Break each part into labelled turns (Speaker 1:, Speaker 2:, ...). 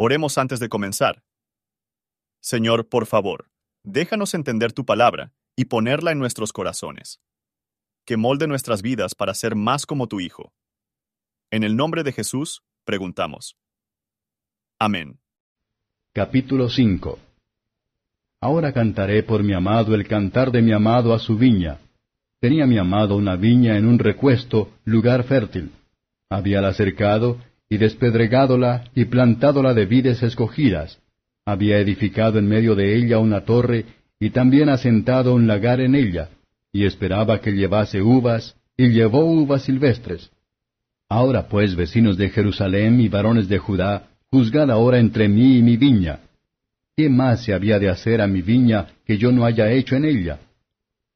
Speaker 1: Oremos antes de comenzar. Señor, por favor, déjanos entender tu palabra y ponerla en nuestros corazones. Que molde nuestras vidas para ser más como tu Hijo. En el nombre de Jesús, preguntamos. Amén.
Speaker 2: Capítulo 5 Ahora cantaré por mi amado el cantar de mi amado a su viña. Tenía mi amado una viña en un recuesto, lugar fértil. Habíala cercado, y despedregádola, y plantádola de vides escogidas. Había edificado en medio de ella una torre, y también asentado un lagar en ella, y esperaba que llevase uvas, y llevó uvas silvestres. Ahora pues, vecinos de Jerusalén y varones de Judá, juzgad ahora entre mí y mi viña. ¿Qué más se había de hacer a mi viña que yo no haya hecho en ella?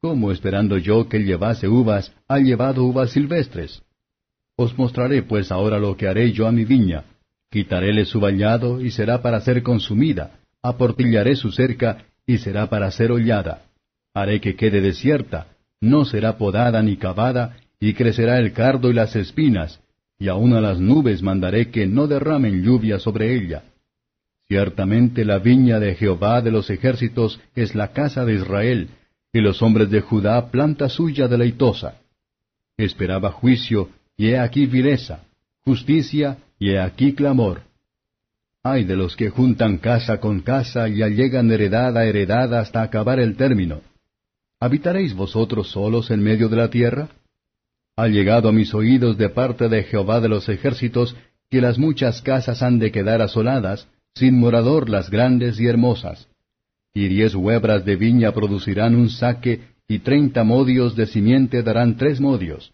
Speaker 2: ¿Cómo esperando yo que llevase uvas, ha llevado uvas silvestres? Os mostraré pues ahora lo que haré yo a mi viña. Quitaréle su vallado, y será para ser consumida. Aportillaré su cerca, y será para ser hollada. Haré que quede desierta, no será podada ni cavada, y crecerá el cardo y las espinas, y aun a las nubes mandaré que no derramen lluvia sobre ella Ciertamente la viña de Jehová de los ejércitos es la casa de Israel, y los hombres de Judá planta suya deleitosa. Esperaba juicio, y he aquí vileza, justicia, y he aquí clamor. Ay de los que juntan casa con casa y allegan heredad a heredad hasta acabar el término. ¿Habitaréis vosotros solos en medio de la tierra? Ha llegado a mis oídos de parte de Jehová de los ejércitos que las muchas casas han de quedar asoladas, sin morador las grandes y hermosas. Y diez huebras de viña producirán un saque, y treinta modios de simiente darán tres modios.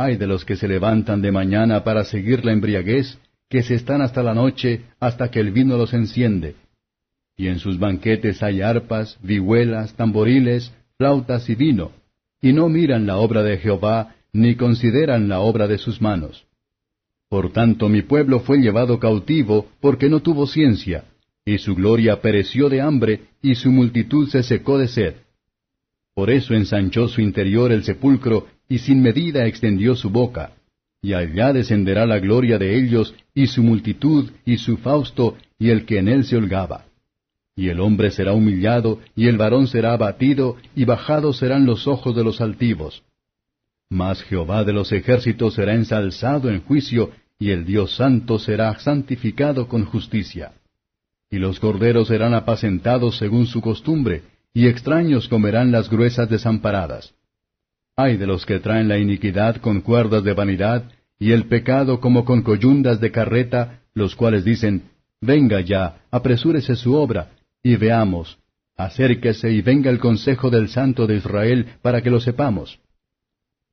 Speaker 2: Ay de los que se levantan de mañana para seguir la embriaguez, que se están hasta la noche, hasta que el vino los enciende. Y en sus banquetes hay arpas, vihuelas, tamboriles, flautas y vino, y no miran la obra de Jehová, ni consideran la obra de sus manos. Por tanto mi pueblo fue llevado cautivo porque no tuvo ciencia, y su gloria pereció de hambre, y su multitud se secó de sed. Por eso ensanchó su interior el sepulcro, y sin medida extendió su boca. Y allá descenderá la gloria de ellos, y su multitud, y su fausto, y el que en él se holgaba. Y el hombre será humillado, y el varón será abatido, y bajados serán los ojos de los altivos. Mas Jehová de los ejércitos será ensalzado en juicio, y el Dios santo será santificado con justicia. Y los corderos serán apacentados según su costumbre, y extraños comerán las gruesas desamparadas. Ay de los que traen la iniquidad con cuerdas de vanidad, y el pecado como con coyundas de carreta, los cuales dicen, Venga ya, apresúrese su obra, y veamos, acérquese y venga el consejo del Santo de Israel para que lo sepamos.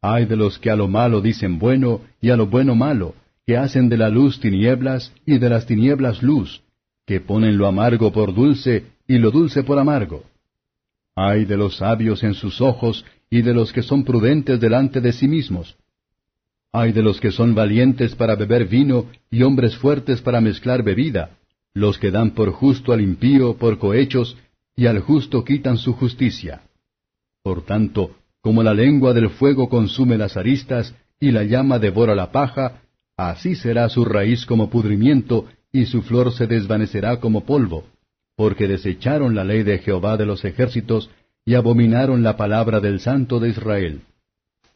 Speaker 2: Ay de los que a lo malo dicen bueno y a lo bueno malo, que hacen de la luz tinieblas y de las tinieblas luz, que ponen lo amargo por dulce y lo dulce por amargo. Ay de los sabios en sus ojos y de los que son prudentes delante de sí mismos. Ay de los que son valientes para beber vino y hombres fuertes para mezclar bebida, los que dan por justo al impío por cohechos y al justo quitan su justicia. Por tanto, como la lengua del fuego consume las aristas y la llama devora la paja, así será su raíz como pudrimiento y su flor se desvanecerá como polvo, porque desecharon la ley de Jehová de los ejércitos y abominaron la palabra del Santo de Israel.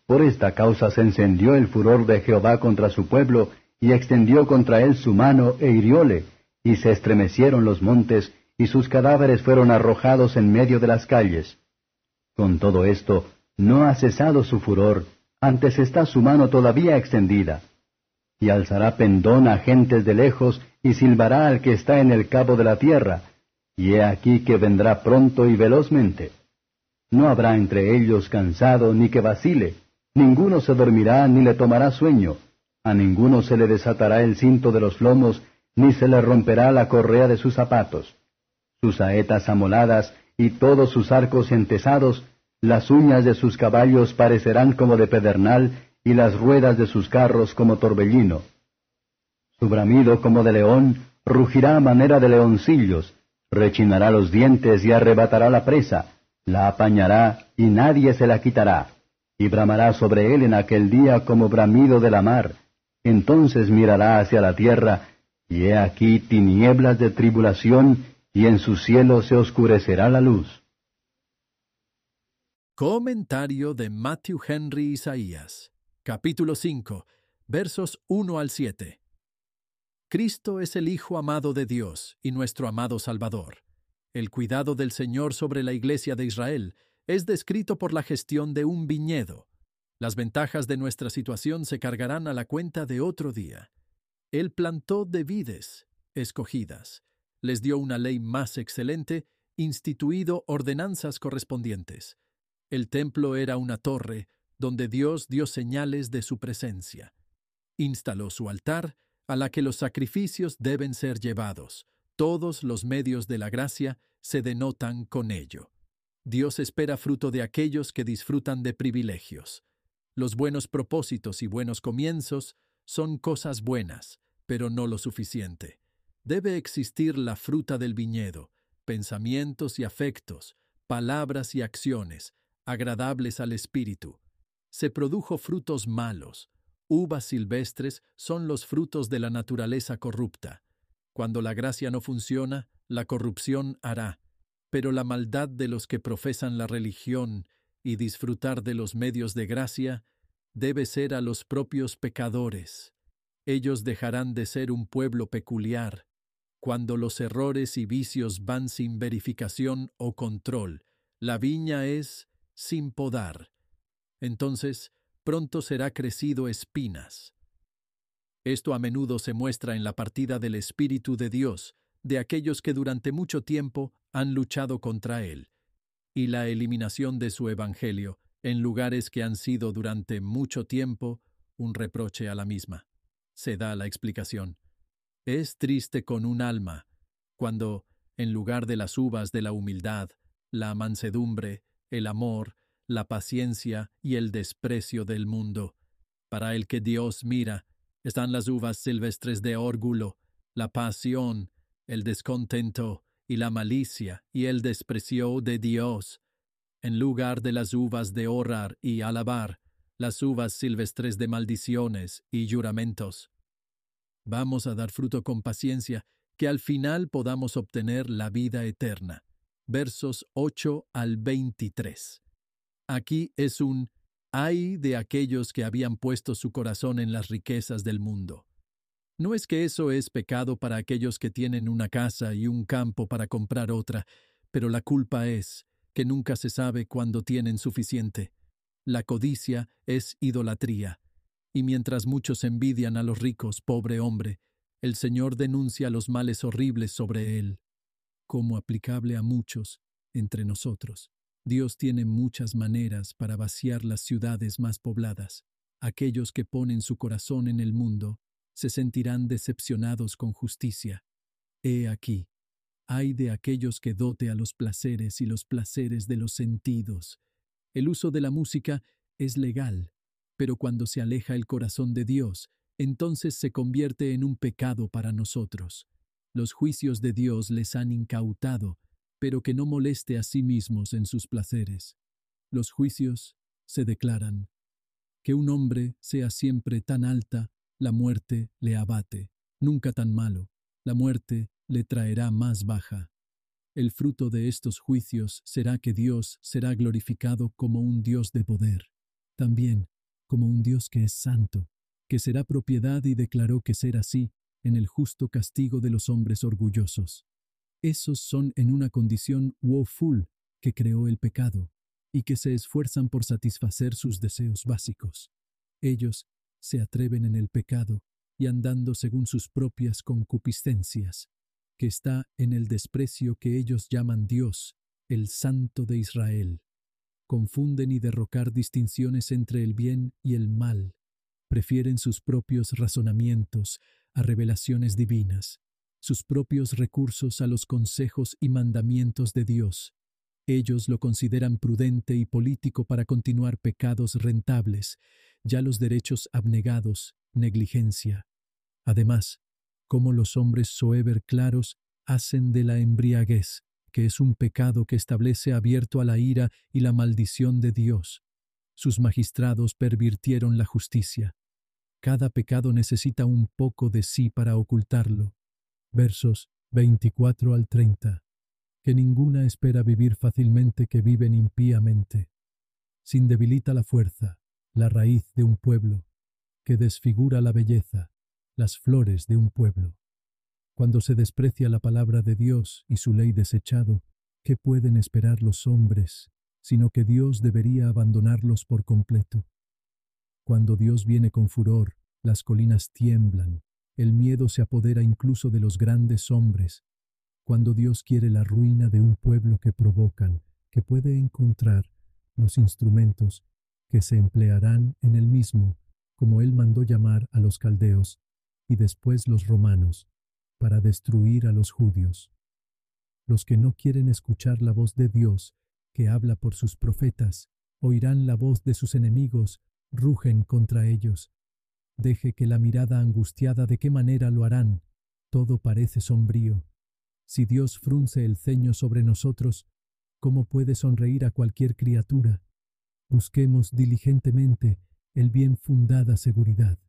Speaker 2: Por esta causa se encendió el furor de Jehová contra su pueblo, y extendió contra él su mano e hirióle, y se estremecieron los montes, y sus cadáveres fueron arrojados en medio de las calles. Con todo esto, no ha cesado su furor, antes está su mano todavía extendida. Y alzará pendón a gentes de lejos, y silbará al que está en el cabo de la tierra, y he aquí que vendrá pronto y velozmente. No habrá entre ellos cansado ni que vacile, ninguno se dormirá ni le tomará sueño, a ninguno se le desatará el cinto de los lomos, ni se le romperá la correa de sus zapatos. Sus saetas amoladas y todos sus arcos entesados las uñas de sus caballos parecerán como de pedernal, y las ruedas de sus carros como torbellino. Su bramido como de león, rugirá a manera de leoncillos, rechinará los dientes y arrebatará la presa, la apañará y nadie se la quitará, y bramará sobre él en aquel día como bramido de la mar. Entonces mirará hacia la tierra, Y he aquí tinieblas de tribulación, y en su cielo se oscurecerá la luz.
Speaker 3: Comentario de Matthew Henry Isaías, capítulo 5, versos 1 al 7. Cristo es el Hijo amado de Dios y nuestro amado Salvador. El cuidado del Señor sobre la Iglesia de Israel es descrito por la gestión de un viñedo. Las ventajas de nuestra situación se cargarán a la cuenta de otro día. Él plantó de vides escogidas, les dio una ley más excelente, instituido ordenanzas correspondientes. El templo era una torre donde Dios dio señales de su presencia. Instaló su altar, a la que los sacrificios deben ser llevados. Todos los medios de la gracia se denotan con ello. Dios espera fruto de aquellos que disfrutan de privilegios. Los buenos propósitos y buenos comienzos son cosas buenas, pero no lo suficiente. Debe existir la fruta del viñedo, pensamientos y afectos, palabras y acciones, agradables al espíritu. Se produjo frutos malos. Uvas silvestres son los frutos de la naturaleza corrupta. Cuando la gracia no funciona, la corrupción hará pero la maldad de los que profesan la religión y disfrutar de los medios de gracia debe ser a los propios pecadores. Ellos dejarán de ser un pueblo peculiar cuando los errores y vicios van sin verificación o control. La viña es sin podar. Entonces, pronto será crecido espinas. Esto a menudo se muestra en la partida del Espíritu de Dios, de aquellos que durante mucho tiempo han luchado contra él, y la eliminación de su Evangelio en lugares que han sido durante mucho tiempo un reproche a la misma. Se da la explicación. Es triste con un alma cuando, en lugar de las uvas de la humildad, la mansedumbre, el amor, la paciencia y el desprecio del mundo, para el que Dios mira, están las uvas silvestres de orgullo, la pasión, el descontento y la malicia y el desprecio de Dios, en lugar de las uvas de orar y alabar, las uvas silvestres de maldiciones y juramentos. Vamos a dar fruto con paciencia, que al final podamos obtener la vida eterna. Versos 8 al 23. Aquí es un ay de aquellos que habían puesto su corazón en las riquezas del mundo. No es que eso es pecado para aquellos que tienen una casa y un campo para comprar otra, pero la culpa es que nunca se sabe cuándo tienen suficiente. La codicia es idolatría, y mientras muchos envidian a los ricos, pobre hombre, el Señor denuncia los males horribles sobre él, como aplicable a muchos entre nosotros. Dios tiene muchas maneras para vaciar las ciudades más pobladas. Aquellos que ponen su corazón en el mundo se sentirán decepcionados con justicia. He aquí, hay de aquellos que dote a los placeres y los placeres de los sentidos. El uso de la música es legal, pero cuando se aleja el corazón de Dios, entonces se convierte en un pecado para nosotros. Los juicios de Dios les han incautado, pero que no moleste a sí mismos en sus placeres. Los juicios se declaran. Que un hombre sea siempre tan alta la muerte le abate, nunca tan malo, la muerte le traerá más baja. El fruto de estos juicios será que Dios será glorificado como un Dios de poder, también como un Dios que es santo, que será propiedad y declaró que ser así en el justo castigo de los hombres orgullosos. Esos son en una condición woeful que creó el pecado y que se esfuerzan por satisfacer sus deseos básicos. Ellos se atreven en el pecado y andando según sus propias concupiscencias, que está en el desprecio que ellos llaman Dios, el Santo de Israel. Confunden y derrocar distinciones entre el bien y el mal, prefieren sus propios razonamientos a revelaciones divinas, sus propios recursos a los consejos y mandamientos de Dios. Ellos lo consideran prudente y político para continuar pecados rentables, ya los derechos abnegados, negligencia. Además, como los hombres soever claros hacen de la embriaguez, que es un pecado que establece abierto a la ira y la maldición de Dios. Sus magistrados pervirtieron la justicia. Cada pecado necesita un poco de sí para ocultarlo. Versos 24 al 30, que ninguna espera vivir fácilmente que viven impíamente, sin debilita la fuerza, la raíz de un pueblo, que desfigura la belleza, las flores de un pueblo. Cuando se desprecia la palabra de Dios y su ley desechado, ¿qué pueden esperar los hombres, sino que Dios debería abandonarlos por completo? Cuando Dios viene con furor, las colinas tiemblan, el miedo se apodera incluso de los grandes hombres. Cuando Dios quiere la ruina de un pueblo que provocan, que puede encontrar los instrumentos que se emplearán en el mismo, como él mandó llamar a los caldeos y después los romanos, para destruir a los judíos. Los que no quieren escuchar la voz de Dios, que habla por sus profetas, oirán la voz de sus enemigos, rugen contra ellos. Deje que la mirada angustiada de qué manera lo harán, todo parece sombrío. Si Dios frunce el ceño sobre nosotros, ¿cómo puede sonreír a cualquier criatura? Busquemos diligentemente el bien fundada seguridad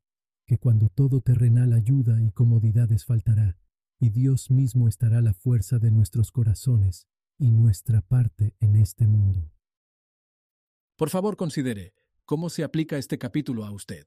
Speaker 3: que cuando todo terrenal ayuda y comodidades faltará, y Dios mismo estará la fuerza de nuestros corazones y nuestra parte en este mundo.
Speaker 4: Por favor, considere cómo se aplica este capítulo a usted.